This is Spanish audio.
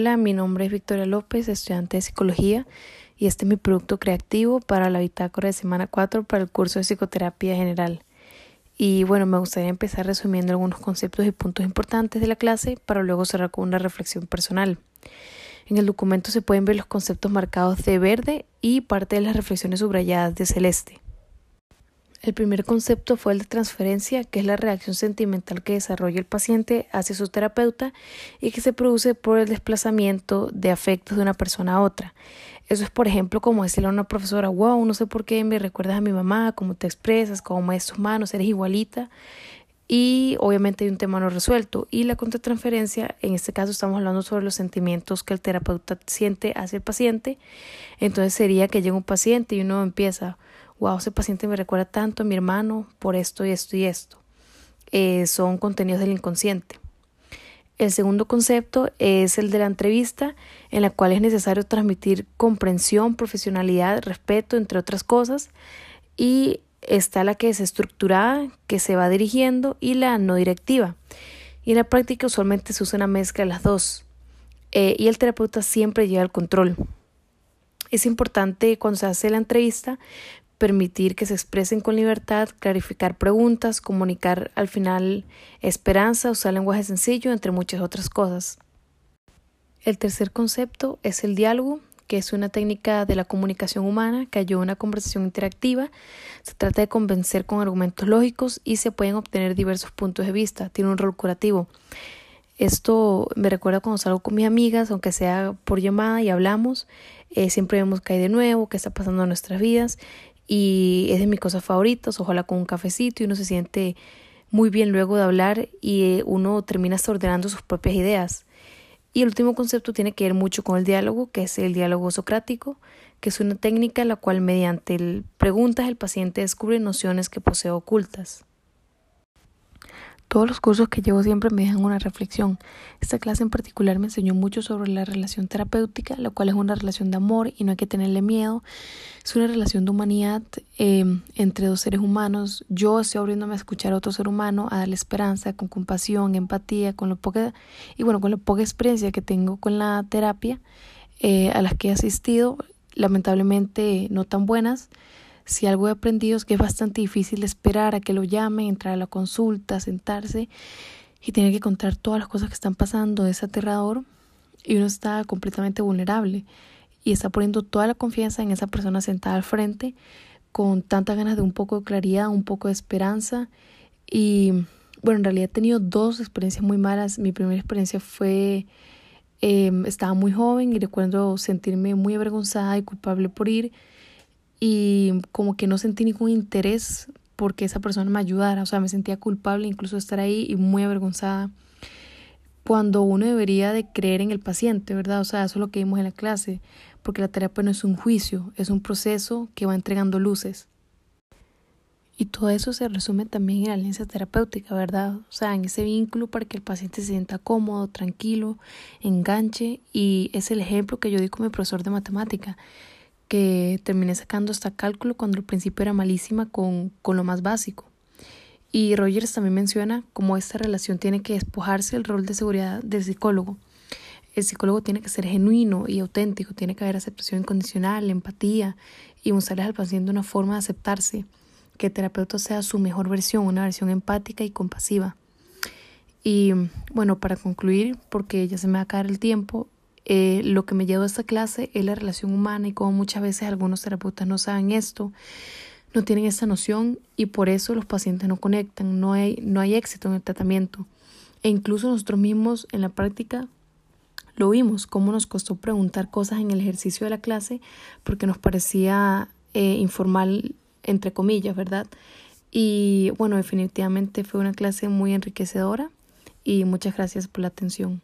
Hola, mi nombre es Victoria López, estudiante de psicología, y este es mi producto creativo para la bitácora de semana 4 para el curso de psicoterapia general. Y bueno, me gustaría empezar resumiendo algunos conceptos y puntos importantes de la clase para luego cerrar con una reflexión personal. En el documento se pueden ver los conceptos marcados de verde y parte de las reflexiones subrayadas de celeste. El primer concepto fue el de transferencia, que es la reacción sentimental que desarrolla el paciente hacia su terapeuta y que se produce por el desplazamiento de afectos de una persona a otra. Eso es, por ejemplo, como decirle a una profesora, wow, no sé por qué me recuerdas a mi mamá, cómo te expresas, cómo mueves tus manos, eres igualita. Y obviamente hay un tema no resuelto. Y la contratransferencia, en este caso estamos hablando sobre los sentimientos que el terapeuta siente hacia el paciente. Entonces sería que llega un paciente y uno empieza, wow, ese paciente me recuerda tanto a mi hermano por esto y esto y esto. Eh, son contenidos del inconsciente. El segundo concepto es el de la entrevista, en la cual es necesario transmitir comprensión, profesionalidad, respeto, entre otras cosas. Y está la que es estructurada, que se va dirigiendo, y la no directiva. Y en la práctica usualmente se usa una mezcla de las dos. Eh, y el terapeuta siempre lleva el control. Es importante cuando se hace la entrevista permitir que se expresen con libertad, clarificar preguntas, comunicar al final esperanza, usar lenguaje sencillo, entre muchas otras cosas. El tercer concepto es el diálogo, que es una técnica de la comunicación humana que ayuda a una conversación interactiva. Se trata de convencer con argumentos lógicos y se pueden obtener diversos puntos de vista. Tiene un rol curativo. Esto me recuerda cuando salgo con mis amigas, aunque sea por llamada y hablamos, eh, siempre vemos que hay de nuevo, qué está pasando en nuestras vidas y es de mis cosas favoritas, ojalá con un cafecito y uno se siente muy bien luego de hablar y eh, uno termina ordenando sus propias ideas. Y el último concepto tiene que ver mucho con el diálogo, que es el diálogo socrático, que es una técnica en la cual mediante preguntas el paciente descubre nociones que posee ocultas. Todos los cursos que llevo siempre me dejan una reflexión. Esta clase en particular me enseñó mucho sobre la relación terapéutica, la cual es una relación de amor y no hay que tenerle miedo. Es una relación de humanidad em, entre dos seres humanos. Yo estoy abriéndome a escuchar a otro ser humano, a darle esperanza, con compasión, empatía, con lo poca y bueno, con la poca experiencia que tengo con la terapia eh, a las que he asistido, lamentablemente no tan buenas. Si algo he aprendido es que es bastante difícil esperar a que lo llamen, entrar a la consulta, sentarse y tener que contar todas las cosas que están pasando. Es aterrador y uno está completamente vulnerable y está poniendo toda la confianza en esa persona sentada al frente con tantas ganas de un poco de claridad, un poco de esperanza y bueno, en realidad he tenido dos experiencias muy malas. Mi primera experiencia fue, em, estaba muy joven y recuerdo sentirme muy avergonzada y culpable por ir y como que no sentí ningún interés porque esa persona me ayudara, o sea, me sentía culpable incluso estar ahí y muy avergonzada cuando uno debería de creer en el paciente, ¿verdad? O sea, eso es lo que vimos en la clase, porque la terapia no es un juicio, es un proceso que va entregando luces. Y todo eso se resume también en la alianza terapéutica, ¿verdad? O sea, en ese vínculo para que el paciente se sienta cómodo, tranquilo, enganche. Y es el ejemplo que yo di con mi profesor de matemática que terminé sacando hasta cálculo cuando al principio era malísima con, con lo más básico. Y Rogers también menciona cómo esta relación tiene que despojarse del rol de seguridad del psicólogo. El psicólogo tiene que ser genuino y auténtico, tiene que haber aceptación incondicional, empatía y mostrarles al paciente una forma de aceptarse, que el terapeuta sea su mejor versión, una versión empática y compasiva. Y bueno, para concluir, porque ya se me va a acabar el tiempo, eh, lo que me llevó a esta clase es la relación humana y como muchas veces algunos terapeutas no saben esto, no tienen esta noción y por eso los pacientes no conectan, no hay, no hay éxito en el tratamiento. E incluso nosotros mismos en la práctica lo vimos, cómo nos costó preguntar cosas en el ejercicio de la clase porque nos parecía eh, informal, entre comillas, ¿verdad? Y bueno, definitivamente fue una clase muy enriquecedora y muchas gracias por la atención.